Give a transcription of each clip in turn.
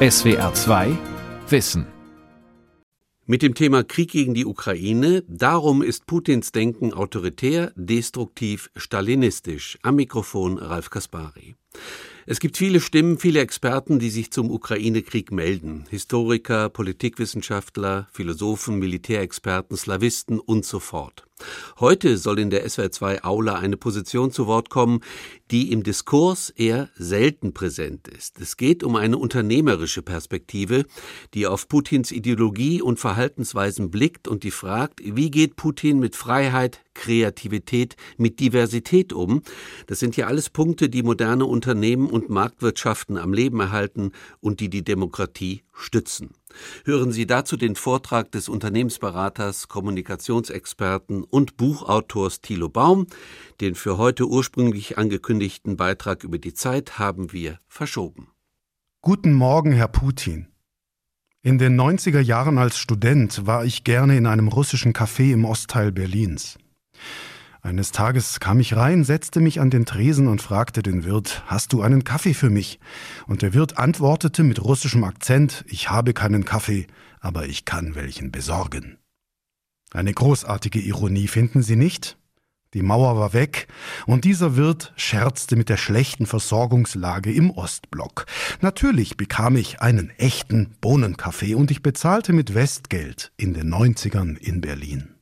SWR 2 Wissen mit dem Thema Krieg gegen die Ukraine, darum ist Putins Denken autoritär, destruktiv, stalinistisch. Am Mikrofon Ralf Kaspari. Es gibt viele Stimmen, viele Experten, die sich zum Ukraine-Krieg melden. Historiker, Politikwissenschaftler, Philosophen, Militärexperten, Slawisten und so fort. Heute soll in der SWR2 Aula eine Position zu Wort kommen, die im Diskurs eher selten präsent ist. Es geht um eine unternehmerische Perspektive, die auf Putins Ideologie und Verhaltensweisen blickt und die fragt, wie geht Putin mit Freiheit, Kreativität, mit Diversität um? Das sind ja alles Punkte, die moderne Unternehmen und Marktwirtschaften am Leben erhalten und die die Demokratie stützen. Hören Sie dazu den Vortrag des Unternehmensberaters, Kommunikationsexperten und Buchautors Thilo Baum. Den für heute ursprünglich angekündigten Beitrag über die Zeit haben wir verschoben. Guten Morgen, Herr Putin. In den 90er Jahren als Student war ich gerne in einem russischen Café im Ostteil Berlins. Eines Tages kam ich rein, setzte mich an den Tresen und fragte den Wirt, hast du einen Kaffee für mich? Und der Wirt antwortete mit russischem Akzent, ich habe keinen Kaffee, aber ich kann welchen besorgen. Eine großartige Ironie finden Sie nicht? Die Mauer war weg, und dieser Wirt scherzte mit der schlechten Versorgungslage im Ostblock. Natürlich bekam ich einen echten Bohnenkaffee und ich bezahlte mit Westgeld in den 90ern in Berlin.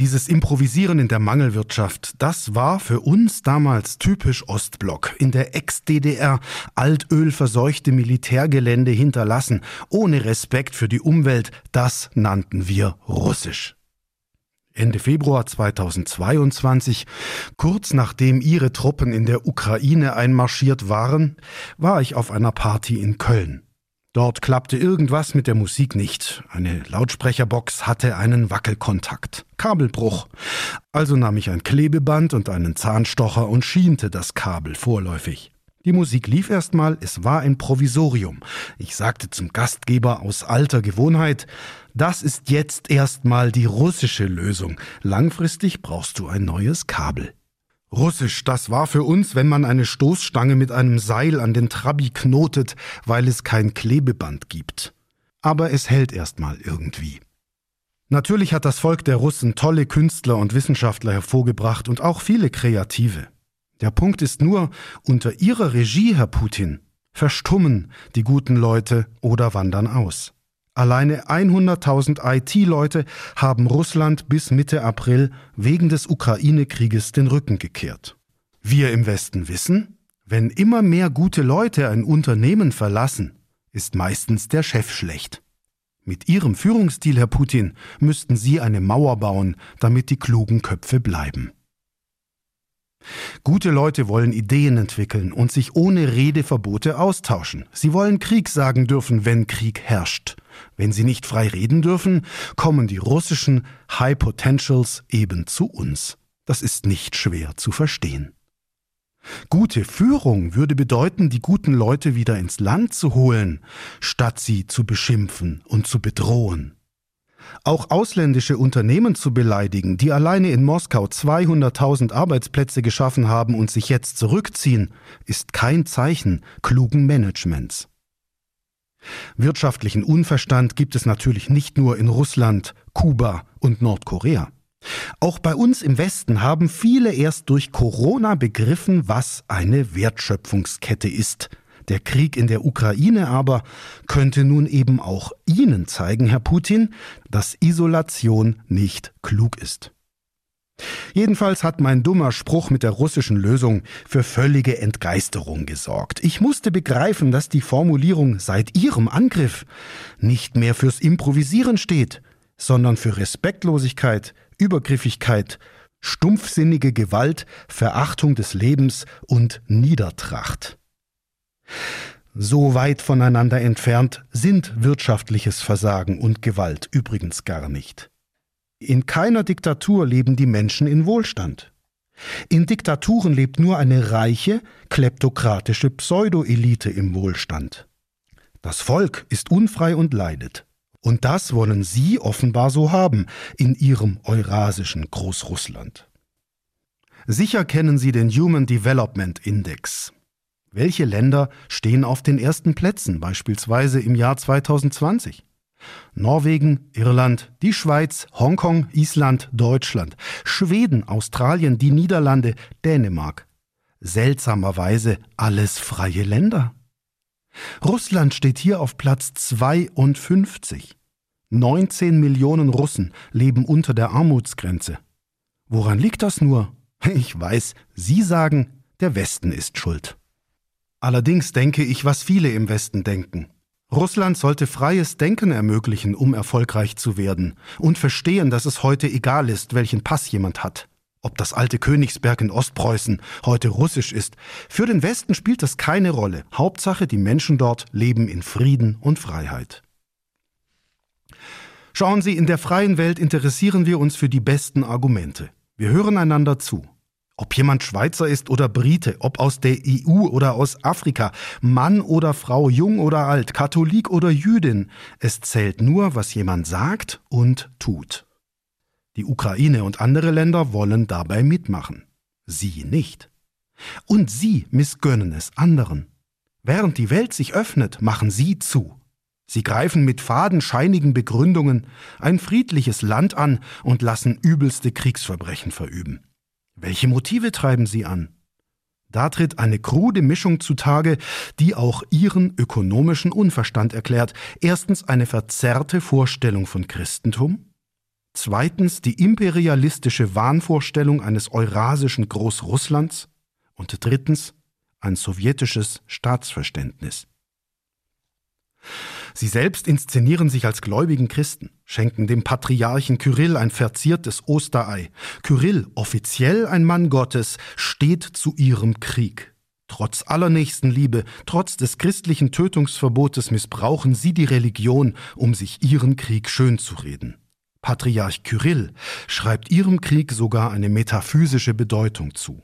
Dieses Improvisieren in der Mangelwirtschaft, das war für uns damals typisch Ostblock, in der Ex-DDR altölverseuchte Militärgelände hinterlassen, ohne Respekt für die Umwelt, das nannten wir russisch. Ende Februar 2022, kurz nachdem ihre Truppen in der Ukraine einmarschiert waren, war ich auf einer Party in Köln. Dort klappte irgendwas mit der Musik nicht. Eine Lautsprecherbox hatte einen Wackelkontakt. Kabelbruch. Also nahm ich ein Klebeband und einen Zahnstocher und schiente das Kabel vorläufig. Die Musik lief erstmal, es war ein Provisorium. Ich sagte zum Gastgeber aus alter Gewohnheit, das ist jetzt erstmal die russische Lösung. Langfristig brauchst du ein neues Kabel. Russisch, das war für uns, wenn man eine Stoßstange mit einem Seil an den Trabi knotet, weil es kein Klebeband gibt. Aber es hält erstmal irgendwie. Natürlich hat das Volk der Russen tolle Künstler und Wissenschaftler hervorgebracht und auch viele Kreative. Der Punkt ist nur, unter ihrer Regie, Herr Putin, verstummen die guten Leute oder wandern aus. Alleine 100.000 IT-Leute haben Russland bis Mitte April wegen des Ukraine-Krieges den Rücken gekehrt. Wir im Westen wissen, wenn immer mehr gute Leute ein Unternehmen verlassen, ist meistens der Chef schlecht. Mit Ihrem Führungsstil, Herr Putin, müssten Sie eine Mauer bauen, damit die klugen Köpfe bleiben. Gute Leute wollen Ideen entwickeln und sich ohne Redeverbote austauschen. Sie wollen Krieg sagen dürfen, wenn Krieg herrscht. Wenn sie nicht frei reden dürfen, kommen die russischen High Potentials eben zu uns. Das ist nicht schwer zu verstehen. Gute Führung würde bedeuten, die guten Leute wieder ins Land zu holen, statt sie zu beschimpfen und zu bedrohen. Auch ausländische Unternehmen zu beleidigen, die alleine in Moskau 200.000 Arbeitsplätze geschaffen haben und sich jetzt zurückziehen, ist kein Zeichen klugen Managements. Wirtschaftlichen Unverstand gibt es natürlich nicht nur in Russland, Kuba und Nordkorea. Auch bei uns im Westen haben viele erst durch Corona begriffen, was eine Wertschöpfungskette ist. Der Krieg in der Ukraine aber könnte nun eben auch Ihnen zeigen, Herr Putin, dass Isolation nicht klug ist. Jedenfalls hat mein dummer Spruch mit der russischen Lösung für völlige Entgeisterung gesorgt. Ich musste begreifen, dass die Formulierung seit ihrem Angriff nicht mehr fürs Improvisieren steht, sondern für Respektlosigkeit, Übergriffigkeit, stumpfsinnige Gewalt, Verachtung des Lebens und Niedertracht. So weit voneinander entfernt sind wirtschaftliches Versagen und Gewalt übrigens gar nicht. In keiner Diktatur leben die Menschen in Wohlstand. In Diktaturen lebt nur eine reiche, kleptokratische Pseudoelite im Wohlstand. Das Volk ist unfrei und leidet. Und das wollen Sie offenbar so haben in Ihrem eurasischen Großrussland. Sicher kennen Sie den Human Development Index. Welche Länder stehen auf den ersten Plätzen, beispielsweise im Jahr 2020? Norwegen, Irland, die Schweiz, Hongkong, Island, Deutschland, Schweden, Australien, die Niederlande, Dänemark. Seltsamerweise alles freie Länder. Russland steht hier auf Platz 52. 19 Millionen Russen leben unter der Armutsgrenze. Woran liegt das nur? Ich weiß, Sie sagen, der Westen ist schuld. Allerdings denke ich, was viele im Westen denken. Russland sollte freies Denken ermöglichen, um erfolgreich zu werden, und verstehen, dass es heute egal ist, welchen Pass jemand hat. Ob das alte Königsberg in Ostpreußen heute russisch ist, für den Westen spielt das keine Rolle. Hauptsache, die Menschen dort leben in Frieden und Freiheit. Schauen Sie, in der freien Welt interessieren wir uns für die besten Argumente. Wir hören einander zu. Ob jemand Schweizer ist oder Brite, ob aus der EU oder aus Afrika, Mann oder Frau, jung oder alt, Katholik oder Jüdin, es zählt nur, was jemand sagt und tut. Die Ukraine und andere Länder wollen dabei mitmachen. Sie nicht. Und sie missgönnen es anderen. Während die Welt sich öffnet, machen sie zu. Sie greifen mit fadenscheinigen Begründungen ein friedliches Land an und lassen übelste Kriegsverbrechen verüben. Welche Motive treiben sie an? Da tritt eine krude Mischung zutage, die auch ihren ökonomischen Unverstand erklärt. Erstens eine verzerrte Vorstellung von Christentum, zweitens die imperialistische Wahnvorstellung eines eurasischen Großrusslands und drittens ein sowjetisches Staatsverständnis. Sie selbst inszenieren sich als gläubigen Christen, schenken dem Patriarchen Kyrill ein verziertes Osterei. Kyrill, offiziell ein Mann Gottes, steht zu ihrem Krieg. Trotz aller Nächstenliebe, trotz des christlichen Tötungsverbotes missbrauchen sie die Religion, um sich ihren Krieg schönzureden. Patriarch Kyrill schreibt ihrem Krieg sogar eine metaphysische Bedeutung zu.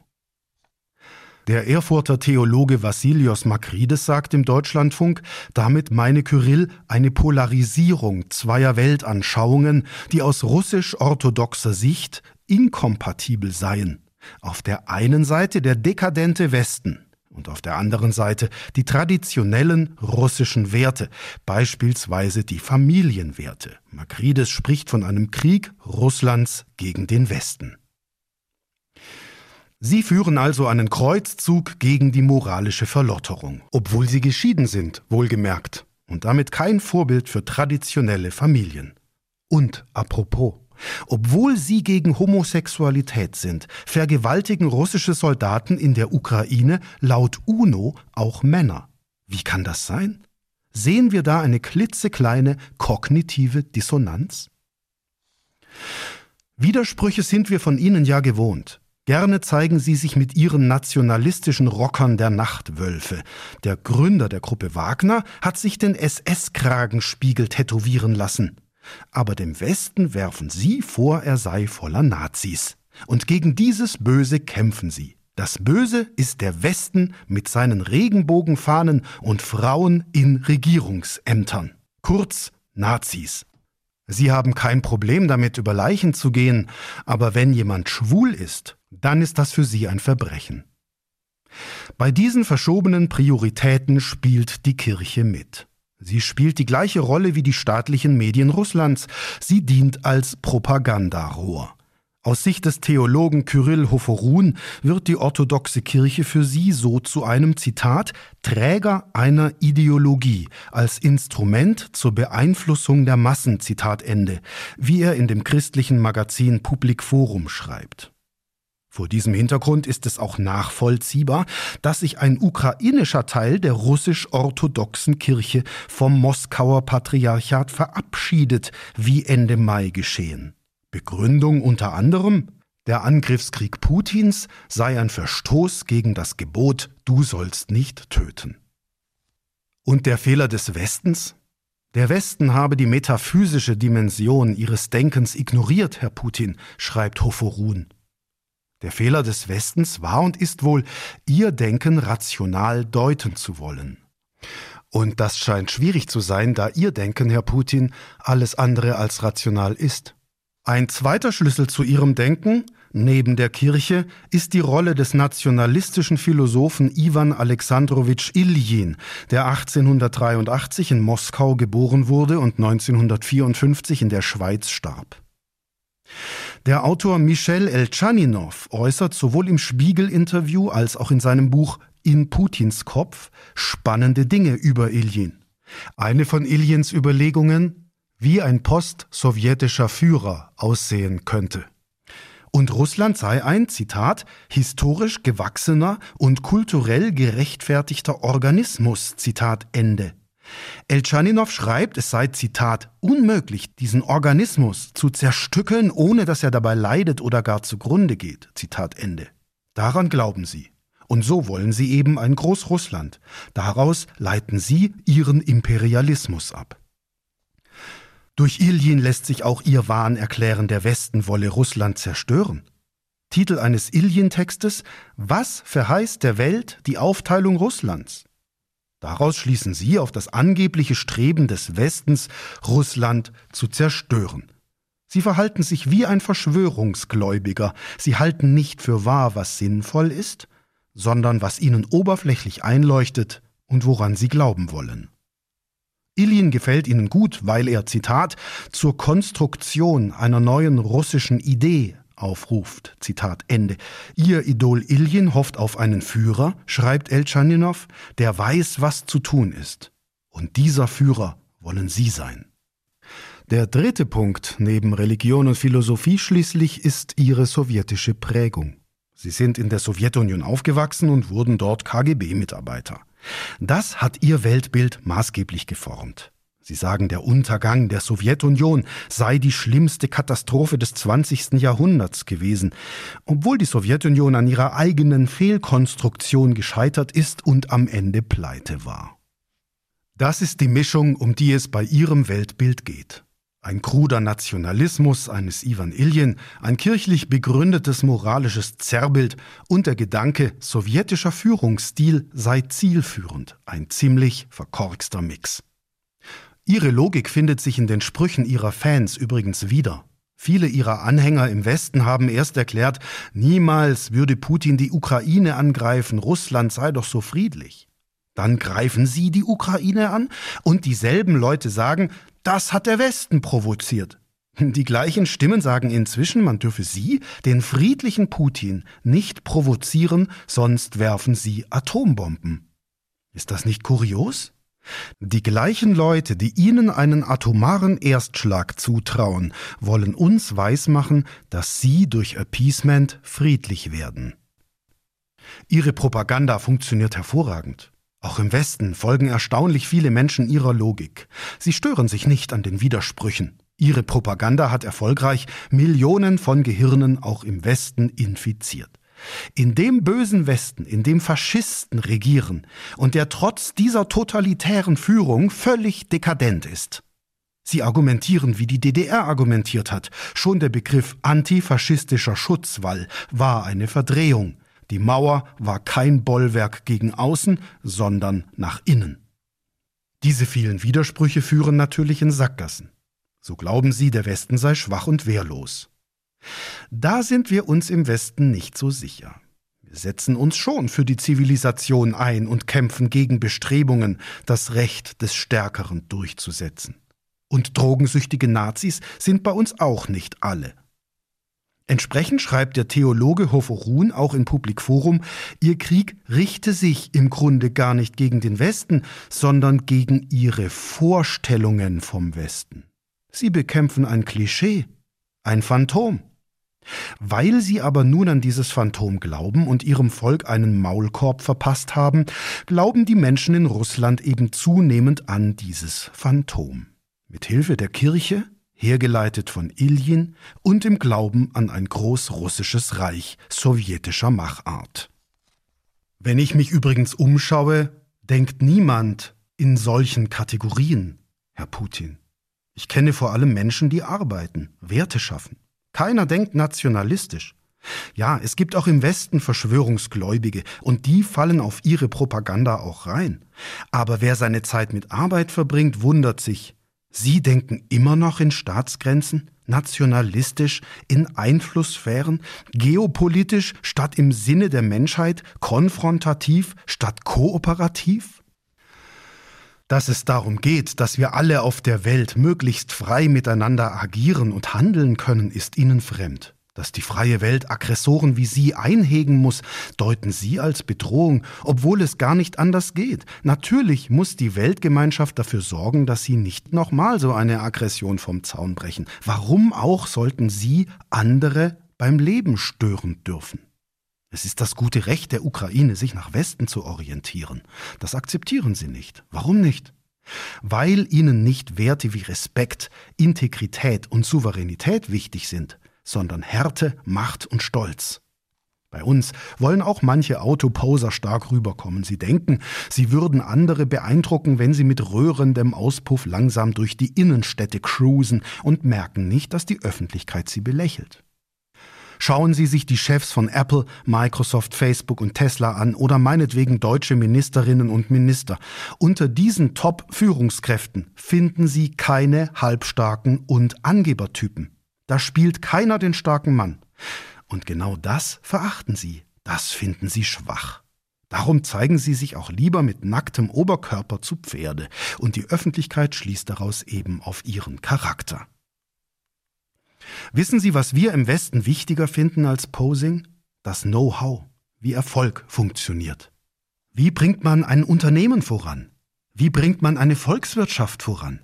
Der Erfurter Theologe Vassilios Makrides sagt im Deutschlandfunk, damit meine Kyrill eine Polarisierung zweier Weltanschauungen, die aus russisch-orthodoxer Sicht inkompatibel seien. Auf der einen Seite der dekadente Westen und auf der anderen Seite die traditionellen russischen Werte, beispielsweise die Familienwerte. Makrides spricht von einem Krieg Russlands gegen den Westen. Sie führen also einen Kreuzzug gegen die moralische Verlotterung, obwohl sie geschieden sind, wohlgemerkt, und damit kein Vorbild für traditionelle Familien. Und apropos, obwohl sie gegen Homosexualität sind, vergewaltigen russische Soldaten in der Ukraine laut UNO auch Männer. Wie kann das sein? Sehen wir da eine klitzekleine kognitive Dissonanz? Widersprüche sind wir von ihnen ja gewohnt. Gerne zeigen sie sich mit ihren nationalistischen Rockern der Nachtwölfe. Der Gründer der Gruppe Wagner hat sich den SS-Kragenspiegel tätowieren lassen. Aber dem Westen werfen sie vor, er sei voller Nazis. Und gegen dieses Böse kämpfen sie. Das Böse ist der Westen mit seinen Regenbogenfahnen und Frauen in Regierungsämtern. Kurz Nazis. Sie haben kein Problem damit, über Leichen zu gehen, aber wenn jemand schwul ist, dann ist das für sie ein Verbrechen. Bei diesen verschobenen Prioritäten spielt die Kirche mit. Sie spielt die gleiche Rolle wie die staatlichen Medien Russlands. Sie dient als Propagandarohr. Aus Sicht des Theologen Kyrill Hoforun wird die orthodoxe Kirche für sie so zu einem Zitat Träger einer Ideologie als Instrument zur Beeinflussung der Massen Zitat Ende, wie er in dem christlichen Magazin Public Forum schreibt. Vor diesem Hintergrund ist es auch nachvollziehbar, dass sich ein ukrainischer Teil der russisch-orthodoxen Kirche vom Moskauer Patriarchat verabschiedet, wie Ende Mai geschehen. Begründung unter anderem, der Angriffskrieg Putins sei ein Verstoß gegen das Gebot Du sollst nicht töten. Und der Fehler des Westens? Der Westen habe die metaphysische Dimension ihres Denkens ignoriert, Herr Putin, schreibt Hoforun. Der Fehler des Westens war und ist wohl, ihr Denken rational deuten zu wollen. Und das scheint schwierig zu sein, da ihr Denken, Herr Putin, alles andere als rational ist. Ein zweiter Schlüssel zu ihrem Denken, Neben der Kirche ist die Rolle des nationalistischen Philosophen Iwan Alexandrowitsch Iljin, der 1883 in Moskau geboren wurde und 1954 in der Schweiz starb. Der Autor Michel Elchaninov äußert sowohl im Spiegel-Interview als auch in seinem Buch In Putins Kopf spannende Dinge über Iljin. Eine von Iljins Überlegungen, wie ein post-sowjetischer Führer aussehen könnte. Und Russland sei ein, Zitat, historisch gewachsener und kulturell gerechtfertigter Organismus, Zitat Ende. Elchaninov schreibt, es sei, Zitat, unmöglich, diesen Organismus zu zerstückeln, ohne dass er dabei leidet oder gar zugrunde geht. Zitat Ende. Daran glauben sie. Und so wollen sie eben ein Großrussland. Daraus leiten sie ihren Imperialismus ab. Durch Iljin lässt sich auch ihr Wahn erklären, der Westen wolle Russland zerstören. Titel eines Iljin-Textes Was verheißt der Welt die Aufteilung Russlands? Daraus schließen sie auf das angebliche Streben des Westens, Russland zu zerstören. Sie verhalten sich wie ein Verschwörungsgläubiger, sie halten nicht für wahr, was sinnvoll ist, sondern was ihnen oberflächlich einleuchtet und woran sie glauben wollen. Ilyin gefällt ihnen gut, weil er, Zitat, zur Konstruktion einer neuen russischen Idee aufruft. Zitat Ende. Ihr Idol Ilyin hofft auf einen Führer, schreibt Elchaninow, der weiß, was zu tun ist. Und dieser Führer wollen Sie sein. Der dritte Punkt neben Religion und Philosophie schließlich ist ihre sowjetische Prägung. Sie sind in der Sowjetunion aufgewachsen und wurden dort KGB-Mitarbeiter. Das hat ihr Weltbild maßgeblich geformt. Sie sagen, der Untergang der Sowjetunion sei die schlimmste Katastrophe des 20. Jahrhunderts gewesen, obwohl die Sowjetunion an ihrer eigenen Fehlkonstruktion gescheitert ist und am Ende pleite war. Das ist die Mischung, um die es bei ihrem Weltbild geht. Ein kruder Nationalismus eines Ivan Iljen, ein kirchlich begründetes moralisches Zerrbild und der Gedanke, sowjetischer Führungsstil sei zielführend, ein ziemlich verkorkster Mix. Ihre Logik findet sich in den Sprüchen ihrer Fans übrigens wieder. Viele ihrer Anhänger im Westen haben erst erklärt, niemals würde Putin die Ukraine angreifen, Russland sei doch so friedlich. Dann greifen sie die Ukraine an und dieselben Leute sagen, das hat der Westen provoziert. Die gleichen Stimmen sagen inzwischen, man dürfe sie, den friedlichen Putin, nicht provozieren, sonst werfen sie Atombomben. Ist das nicht kurios? Die gleichen Leute, die ihnen einen atomaren Erstschlag zutrauen, wollen uns weismachen, dass sie durch Appeasement friedlich werden. Ihre Propaganda funktioniert hervorragend. Auch im Westen folgen erstaunlich viele Menschen ihrer Logik. Sie stören sich nicht an den Widersprüchen. Ihre Propaganda hat erfolgreich Millionen von Gehirnen auch im Westen infiziert. In dem bösen Westen, in dem Faschisten regieren und der trotz dieser totalitären Führung völlig dekadent ist. Sie argumentieren, wie die DDR argumentiert hat. Schon der Begriff antifaschistischer Schutzwall war eine Verdrehung. Die Mauer war kein Bollwerk gegen außen, sondern nach innen. Diese vielen Widersprüche führen natürlich in Sackgassen. So glauben sie, der Westen sei schwach und wehrlos. Da sind wir uns im Westen nicht so sicher. Wir setzen uns schon für die Zivilisation ein und kämpfen gegen Bestrebungen, das Recht des Stärkeren durchzusetzen. Und drogensüchtige Nazis sind bei uns auch nicht alle. Entsprechend schreibt der Theologe Hoforun auch im Public Forum, ihr Krieg richte sich im Grunde gar nicht gegen den Westen, sondern gegen ihre Vorstellungen vom Westen. Sie bekämpfen ein Klischee, ein Phantom. Weil sie aber nun an dieses Phantom glauben und ihrem Volk einen Maulkorb verpasst haben, glauben die Menschen in Russland eben zunehmend an dieses Phantom. Mit Hilfe der Kirche, hergeleitet von Iljin und im Glauben an ein großrussisches Reich sowjetischer Machart. Wenn ich mich übrigens umschaue, denkt niemand in solchen Kategorien, Herr Putin. Ich kenne vor allem Menschen, die arbeiten, Werte schaffen. Keiner denkt nationalistisch. Ja, es gibt auch im Westen Verschwörungsgläubige und die fallen auf ihre Propaganda auch rein. Aber wer seine Zeit mit Arbeit verbringt, wundert sich. Sie denken immer noch in Staatsgrenzen, nationalistisch, in Einflusssphären, geopolitisch statt im Sinne der Menschheit, konfrontativ statt kooperativ? Dass es darum geht, dass wir alle auf der Welt möglichst frei miteinander agieren und handeln können, ist Ihnen fremd. Dass die freie Welt Aggressoren wie Sie einhegen muss, deuten Sie als Bedrohung, obwohl es gar nicht anders geht. Natürlich muss die Weltgemeinschaft dafür sorgen, dass Sie nicht nochmal so eine Aggression vom Zaun brechen. Warum auch sollten Sie andere beim Leben stören dürfen? Es ist das gute Recht der Ukraine, sich nach Westen zu orientieren. Das akzeptieren Sie nicht. Warum nicht? Weil Ihnen nicht Werte wie Respekt, Integrität und Souveränität wichtig sind, sondern Härte, Macht und Stolz. Bei uns wollen auch manche Autoposer stark rüberkommen. Sie denken, sie würden andere beeindrucken, wenn sie mit röhrendem Auspuff langsam durch die Innenstädte cruisen und merken nicht, dass die Öffentlichkeit sie belächelt. Schauen Sie sich die Chefs von Apple, Microsoft, Facebook und Tesla an oder meinetwegen deutsche Ministerinnen und Minister. Unter diesen Top-Führungskräften finden Sie keine halbstarken und Angebertypen. Da spielt keiner den starken Mann. Und genau das verachten sie, das finden sie schwach. Darum zeigen sie sich auch lieber mit nacktem Oberkörper zu Pferde, und die Öffentlichkeit schließt daraus eben auf ihren Charakter. Wissen Sie, was wir im Westen wichtiger finden als Posing? Das Know-how, wie Erfolg funktioniert. Wie bringt man ein Unternehmen voran? Wie bringt man eine Volkswirtschaft voran?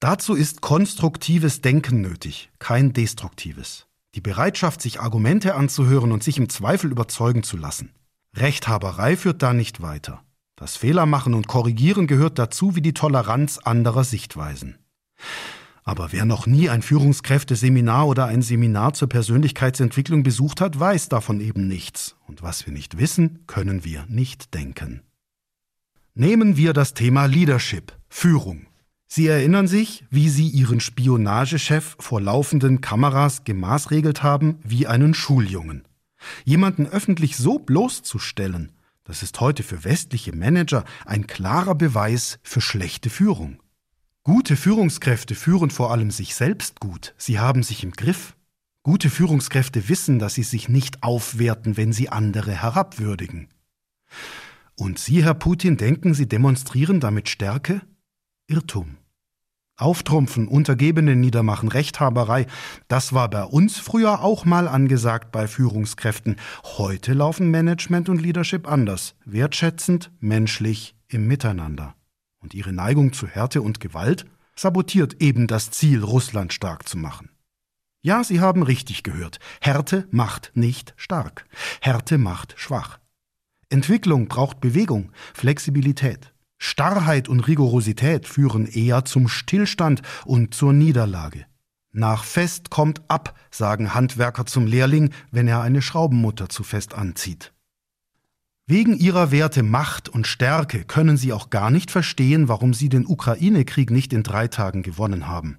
Dazu ist konstruktives Denken nötig, kein destruktives. Die Bereitschaft, sich Argumente anzuhören und sich im Zweifel überzeugen zu lassen. Rechthaberei führt da nicht weiter. Das Fehlermachen und Korrigieren gehört dazu wie die Toleranz anderer Sichtweisen. Aber wer noch nie ein Führungskräfteseminar oder ein Seminar zur Persönlichkeitsentwicklung besucht hat, weiß davon eben nichts. Und was wir nicht wissen, können wir nicht denken. Nehmen wir das Thema Leadership, Führung. Sie erinnern sich, wie Sie Ihren Spionagechef vor laufenden Kameras gemaßregelt haben wie einen Schuljungen. Jemanden öffentlich so bloßzustellen, das ist heute für westliche Manager ein klarer Beweis für schlechte Führung. Gute Führungskräfte führen vor allem sich selbst gut, sie haben sich im Griff. Gute Führungskräfte wissen, dass sie sich nicht aufwerten, wenn sie andere herabwürdigen. Und Sie, Herr Putin, denken, Sie demonstrieren damit Stärke? Irrtum. Auftrumpfen, Untergebene niedermachen, Rechthaberei, das war bei uns früher auch mal angesagt bei Führungskräften. Heute laufen Management und Leadership anders, wertschätzend, menschlich, im Miteinander. Und ihre Neigung zu Härte und Gewalt sabotiert eben das Ziel, Russland stark zu machen. Ja, Sie haben richtig gehört. Härte macht nicht stark. Härte macht schwach. Entwicklung braucht Bewegung, Flexibilität. Starrheit und Rigorosität führen eher zum Stillstand und zur Niederlage. Nach fest kommt ab, sagen Handwerker zum Lehrling, wenn er eine Schraubenmutter zu fest anzieht. Wegen ihrer Werte Macht und Stärke können sie auch gar nicht verstehen, warum sie den Ukraine-Krieg nicht in drei Tagen gewonnen haben.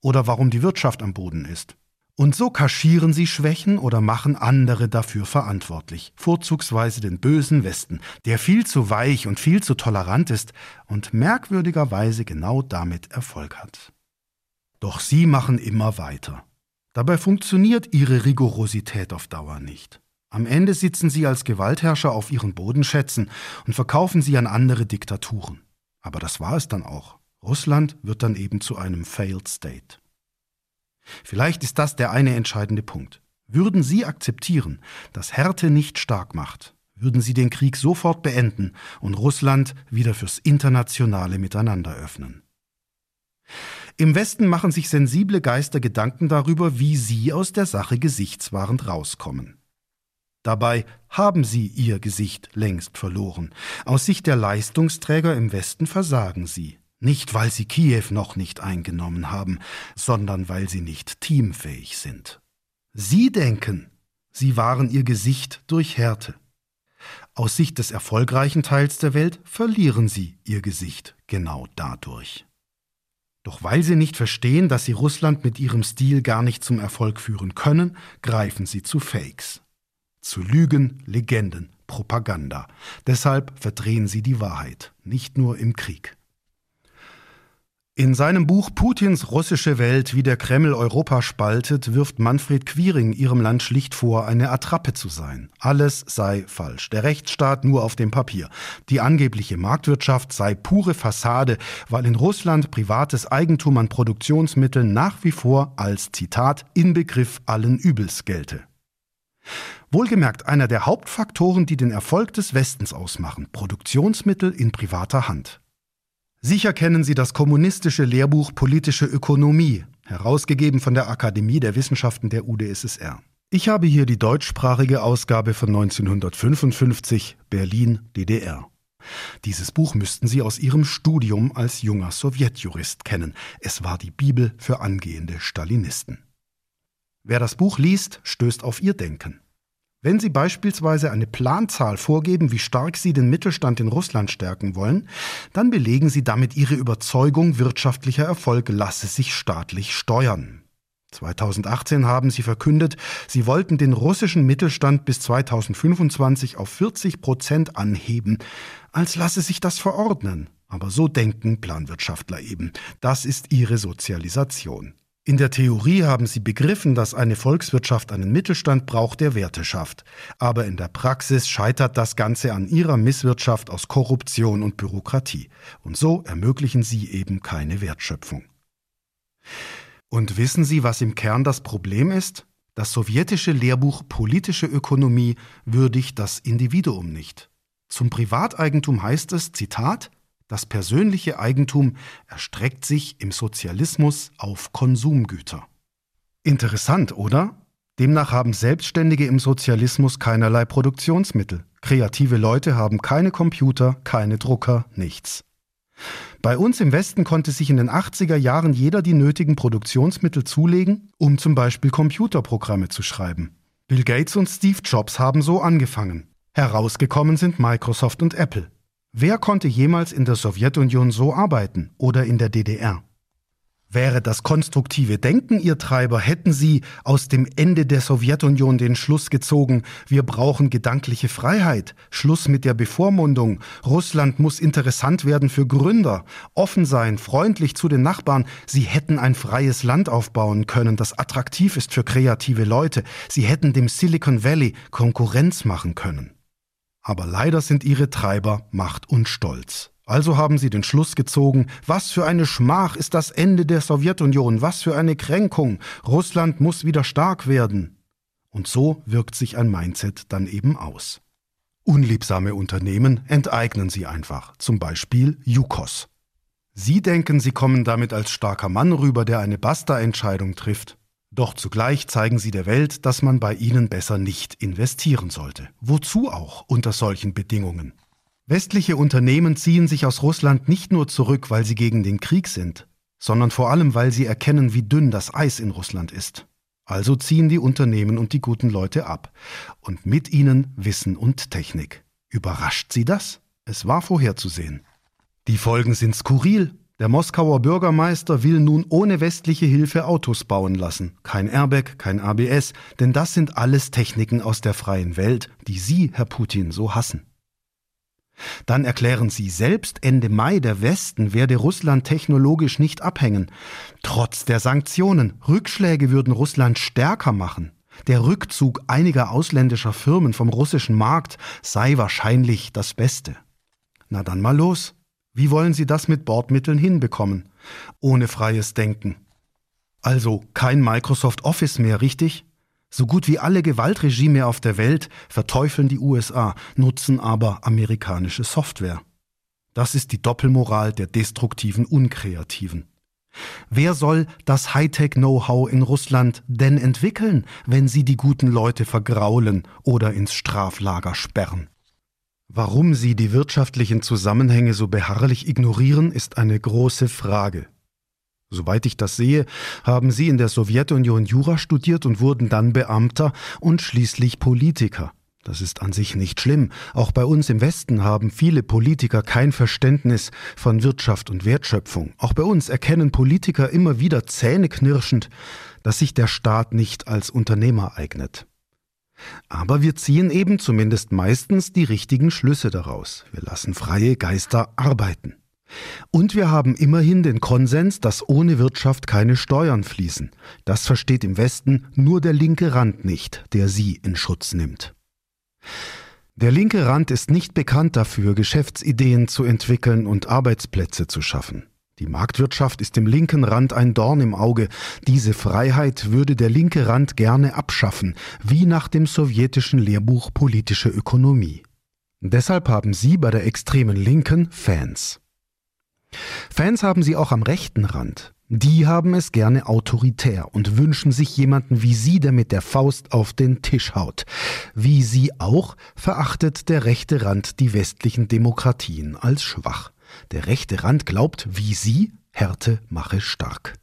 Oder warum die Wirtschaft am Boden ist. Und so kaschieren sie Schwächen oder machen andere dafür verantwortlich, vorzugsweise den bösen Westen, der viel zu weich und viel zu tolerant ist und merkwürdigerweise genau damit Erfolg hat. Doch sie machen immer weiter. Dabei funktioniert ihre Rigorosität auf Dauer nicht. Am Ende sitzen sie als Gewaltherrscher auf ihren Bodenschätzen und verkaufen sie an andere Diktaturen. Aber das war es dann auch. Russland wird dann eben zu einem Failed State. Vielleicht ist das der eine entscheidende Punkt. Würden Sie akzeptieren, dass Härte nicht stark macht, würden Sie den Krieg sofort beenden und Russland wieder fürs internationale Miteinander öffnen. Im Westen machen sich sensible Geister Gedanken darüber, wie sie aus der Sache gesichtswahrend rauskommen. Dabei haben sie ihr Gesicht längst verloren. Aus Sicht der Leistungsträger im Westen versagen sie. Nicht, weil sie Kiew noch nicht eingenommen haben, sondern weil sie nicht teamfähig sind. Sie denken, sie waren ihr Gesicht durch Härte. Aus Sicht des erfolgreichen Teils der Welt verlieren sie ihr Gesicht genau dadurch. Doch weil sie nicht verstehen, dass sie Russland mit ihrem Stil gar nicht zum Erfolg führen können, greifen sie zu Fakes. Zu Lügen, Legenden, Propaganda. Deshalb verdrehen sie die Wahrheit, nicht nur im Krieg. In seinem Buch Putins russische Welt, wie der Kreml Europa spaltet, wirft Manfred Quiring ihrem Land schlicht vor, eine Attrappe zu sein. Alles sei falsch. Der Rechtsstaat nur auf dem Papier. Die angebliche Marktwirtschaft sei pure Fassade, weil in Russland privates Eigentum an Produktionsmitteln nach wie vor als Zitat Inbegriff allen Übels gelte. Wohlgemerkt einer der Hauptfaktoren, die den Erfolg des Westens ausmachen, Produktionsmittel in privater Hand. Sicher kennen Sie das kommunistische Lehrbuch Politische Ökonomie, herausgegeben von der Akademie der Wissenschaften der UdSSR. Ich habe hier die deutschsprachige Ausgabe von 1955, Berlin, DDR. Dieses Buch müssten Sie aus Ihrem Studium als junger Sowjetjurist kennen. Es war die Bibel für angehende Stalinisten. Wer das Buch liest, stößt auf ihr Denken. Wenn Sie beispielsweise eine Planzahl vorgeben, wie stark Sie den Mittelstand in Russland stärken wollen, dann belegen Sie damit Ihre Überzeugung, wirtschaftlicher Erfolg lasse sich staatlich steuern. 2018 haben Sie verkündet, Sie wollten den russischen Mittelstand bis 2025 auf 40 Prozent anheben, als lasse sich das verordnen. Aber so denken Planwirtschaftler eben. Das ist ihre Sozialisation. In der Theorie haben sie begriffen, dass eine Volkswirtschaft einen Mittelstand braucht, der Werte schafft. Aber in der Praxis scheitert das Ganze an ihrer Misswirtschaft aus Korruption und Bürokratie. Und so ermöglichen sie eben keine Wertschöpfung. Und wissen Sie, was im Kern das Problem ist? Das sowjetische Lehrbuch Politische Ökonomie würdigt das Individuum nicht. Zum Privateigentum heißt es, Zitat, das persönliche Eigentum erstreckt sich im Sozialismus auf Konsumgüter. Interessant, oder? Demnach haben Selbstständige im Sozialismus keinerlei Produktionsmittel. Kreative Leute haben keine Computer, keine Drucker, nichts. Bei uns im Westen konnte sich in den 80er Jahren jeder die nötigen Produktionsmittel zulegen, um zum Beispiel Computerprogramme zu schreiben. Bill Gates und Steve Jobs haben so angefangen. Herausgekommen sind Microsoft und Apple. Wer konnte jemals in der Sowjetunion so arbeiten oder in der DDR? Wäre das konstruktive Denken Ihr Treiber, hätten Sie aus dem Ende der Sowjetunion den Schluss gezogen, wir brauchen gedankliche Freiheit, Schluss mit der Bevormundung, Russland muss interessant werden für Gründer, offen sein, freundlich zu den Nachbarn, Sie hätten ein freies Land aufbauen können, das attraktiv ist für kreative Leute, Sie hätten dem Silicon Valley Konkurrenz machen können. Aber leider sind ihre Treiber Macht und Stolz. Also haben sie den Schluss gezogen, was für eine Schmach ist das Ende der Sowjetunion, was für eine Kränkung, Russland muss wieder stark werden. Und so wirkt sich ein Mindset dann eben aus. Unliebsame Unternehmen enteignen sie einfach, zum Beispiel Yukos. Sie denken, sie kommen damit als starker Mann rüber, der eine Basta-Entscheidung trifft. Doch zugleich zeigen sie der Welt, dass man bei ihnen besser nicht investieren sollte. Wozu auch unter solchen Bedingungen? Westliche Unternehmen ziehen sich aus Russland nicht nur zurück, weil sie gegen den Krieg sind, sondern vor allem, weil sie erkennen, wie dünn das Eis in Russland ist. Also ziehen die Unternehmen und die guten Leute ab. Und mit ihnen Wissen und Technik. Überrascht sie das? Es war vorherzusehen. Die Folgen sind skurril, der Moskauer Bürgermeister will nun ohne westliche Hilfe Autos bauen lassen. Kein Airbag, kein ABS, denn das sind alles Techniken aus der freien Welt, die Sie, Herr Putin, so hassen. Dann erklären Sie selbst Ende Mai, der Westen werde Russland technologisch nicht abhängen. Trotz der Sanktionen, Rückschläge würden Russland stärker machen. Der Rückzug einiger ausländischer Firmen vom russischen Markt sei wahrscheinlich das Beste. Na dann mal los. Wie wollen Sie das mit Bordmitteln hinbekommen? Ohne freies Denken. Also kein Microsoft Office mehr, richtig? So gut wie alle Gewaltregime auf der Welt verteufeln die USA, nutzen aber amerikanische Software. Das ist die Doppelmoral der destruktiven Unkreativen. Wer soll das Hightech-Know-how in Russland denn entwickeln, wenn sie die guten Leute vergraulen oder ins Straflager sperren? Warum sie die wirtschaftlichen Zusammenhänge so beharrlich ignorieren, ist eine große Frage. Soweit ich das sehe, haben sie in der Sowjetunion Jura studiert und wurden dann Beamter und schließlich Politiker. Das ist an sich nicht schlimm. Auch bei uns im Westen haben viele Politiker kein Verständnis von Wirtschaft und Wertschöpfung. Auch bei uns erkennen Politiker immer wieder zähneknirschend, dass sich der Staat nicht als Unternehmer eignet. Aber wir ziehen eben zumindest meistens die richtigen Schlüsse daraus. Wir lassen freie Geister arbeiten. Und wir haben immerhin den Konsens, dass ohne Wirtschaft keine Steuern fließen. Das versteht im Westen nur der linke Rand nicht, der sie in Schutz nimmt. Der linke Rand ist nicht bekannt dafür, Geschäftsideen zu entwickeln und Arbeitsplätze zu schaffen. Die Marktwirtschaft ist dem linken Rand ein Dorn im Auge. Diese Freiheit würde der linke Rand gerne abschaffen, wie nach dem sowjetischen Lehrbuch politische Ökonomie. Deshalb haben sie bei der extremen Linken Fans. Fans haben sie auch am rechten Rand. Die haben es gerne autoritär und wünschen sich jemanden wie sie, der mit der Faust auf den Tisch haut. Wie sie auch verachtet der rechte Rand die westlichen Demokratien als schwach. Der rechte Rand glaubt, wie sie, Härte mache stark.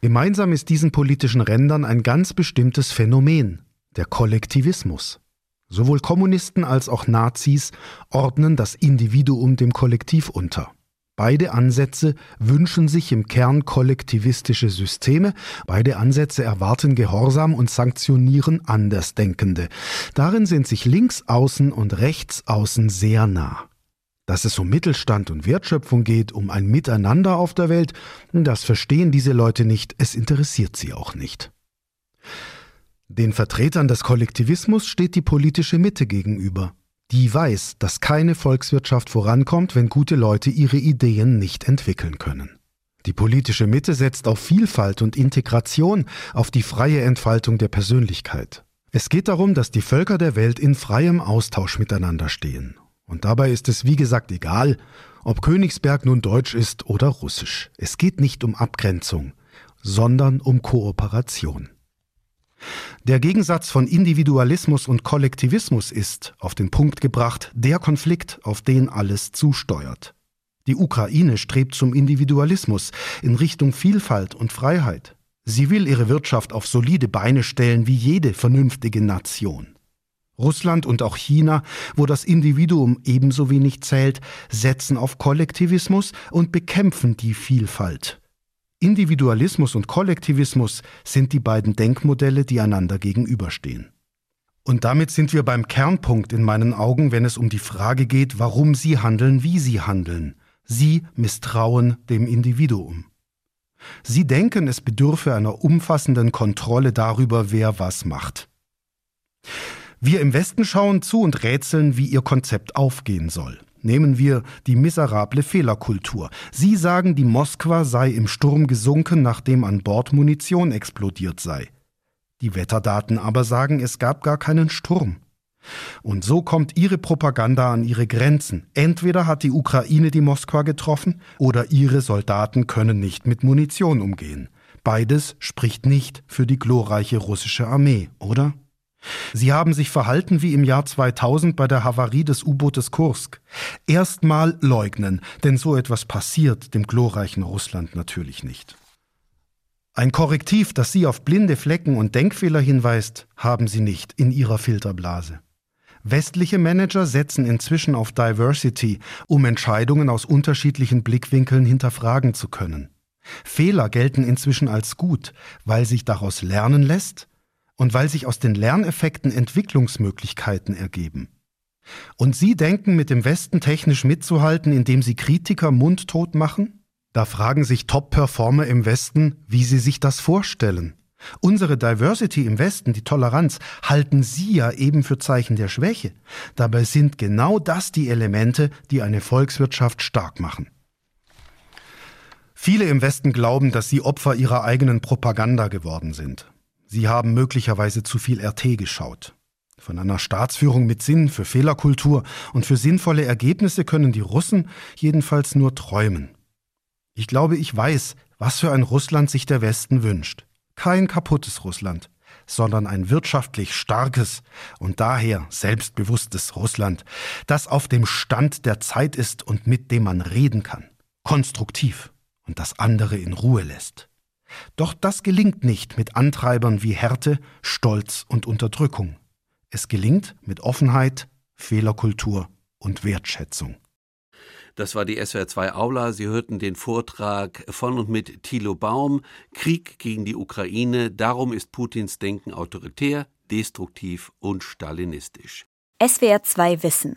Gemeinsam ist diesen politischen Rändern ein ganz bestimmtes Phänomen, der Kollektivismus. Sowohl Kommunisten als auch Nazis ordnen das Individuum dem Kollektiv unter. Beide Ansätze wünschen sich im Kern kollektivistische Systeme, beide Ansätze erwarten Gehorsam und sanktionieren Andersdenkende. Darin sind sich Linksaußen und Rechtsaußen sehr nah. Dass es um Mittelstand und Wertschöpfung geht, um ein Miteinander auf der Welt, das verstehen diese Leute nicht, es interessiert sie auch nicht. Den Vertretern des Kollektivismus steht die politische Mitte gegenüber. Die weiß, dass keine Volkswirtschaft vorankommt, wenn gute Leute ihre Ideen nicht entwickeln können. Die politische Mitte setzt auf Vielfalt und Integration, auf die freie Entfaltung der Persönlichkeit. Es geht darum, dass die Völker der Welt in freiem Austausch miteinander stehen. Und dabei ist es wie gesagt egal, ob Königsberg nun deutsch ist oder russisch. Es geht nicht um Abgrenzung, sondern um Kooperation. Der Gegensatz von Individualismus und Kollektivismus ist, auf den Punkt gebracht, der Konflikt, auf den alles zusteuert. Die Ukraine strebt zum Individualismus in Richtung Vielfalt und Freiheit. Sie will ihre Wirtschaft auf solide Beine stellen wie jede vernünftige Nation. Russland und auch China, wo das Individuum ebenso wenig zählt, setzen auf Kollektivismus und bekämpfen die Vielfalt. Individualismus und Kollektivismus sind die beiden Denkmodelle, die einander gegenüberstehen. Und damit sind wir beim Kernpunkt in meinen Augen, wenn es um die Frage geht, warum sie handeln, wie sie handeln. Sie misstrauen dem Individuum. Sie denken, es bedürfe einer umfassenden Kontrolle darüber, wer was macht. Wir im Westen schauen zu und rätseln, wie ihr Konzept aufgehen soll. Nehmen wir die miserable Fehlerkultur. Sie sagen, die Moskwa sei im Sturm gesunken, nachdem an Bord Munition explodiert sei. Die Wetterdaten aber sagen, es gab gar keinen Sturm. Und so kommt ihre Propaganda an ihre Grenzen. Entweder hat die Ukraine die Moskwa getroffen oder ihre Soldaten können nicht mit Munition umgehen. Beides spricht nicht für die glorreiche russische Armee, oder? Sie haben sich verhalten wie im Jahr 2000 bei der Havarie des U-Bootes Kursk. Erstmal leugnen, denn so etwas passiert dem glorreichen Russland natürlich nicht. Ein Korrektiv, das Sie auf blinde Flecken und Denkfehler hinweist, haben Sie nicht in Ihrer Filterblase. Westliche Manager setzen inzwischen auf Diversity, um Entscheidungen aus unterschiedlichen Blickwinkeln hinterfragen zu können. Fehler gelten inzwischen als gut, weil sich daraus lernen lässt und weil sich aus den Lerneffekten Entwicklungsmöglichkeiten ergeben. Und Sie denken, mit dem Westen technisch mitzuhalten, indem Sie Kritiker mundtot machen? Da fragen sich Top-Performer im Westen, wie sie sich das vorstellen. Unsere Diversity im Westen, die Toleranz, halten Sie ja eben für Zeichen der Schwäche. Dabei sind genau das die Elemente, die eine Volkswirtschaft stark machen. Viele im Westen glauben, dass sie Opfer ihrer eigenen Propaganda geworden sind. Sie haben möglicherweise zu viel RT geschaut. Von einer Staatsführung mit Sinn für Fehlerkultur und für sinnvolle Ergebnisse können die Russen jedenfalls nur träumen. Ich glaube, ich weiß, was für ein Russland sich der Westen wünscht. Kein kaputtes Russland, sondern ein wirtschaftlich starkes und daher selbstbewusstes Russland, das auf dem Stand der Zeit ist und mit dem man reden kann, konstruktiv und das andere in Ruhe lässt. Doch das gelingt nicht mit Antreibern wie Härte, Stolz und Unterdrückung. Es gelingt mit Offenheit, Fehlerkultur und Wertschätzung. Das war die SWR2 Aula. Sie hörten den Vortrag von und mit Thilo Baum. Krieg gegen die Ukraine. Darum ist Putins Denken autoritär, destruktiv und stalinistisch. SWR2 Wissen.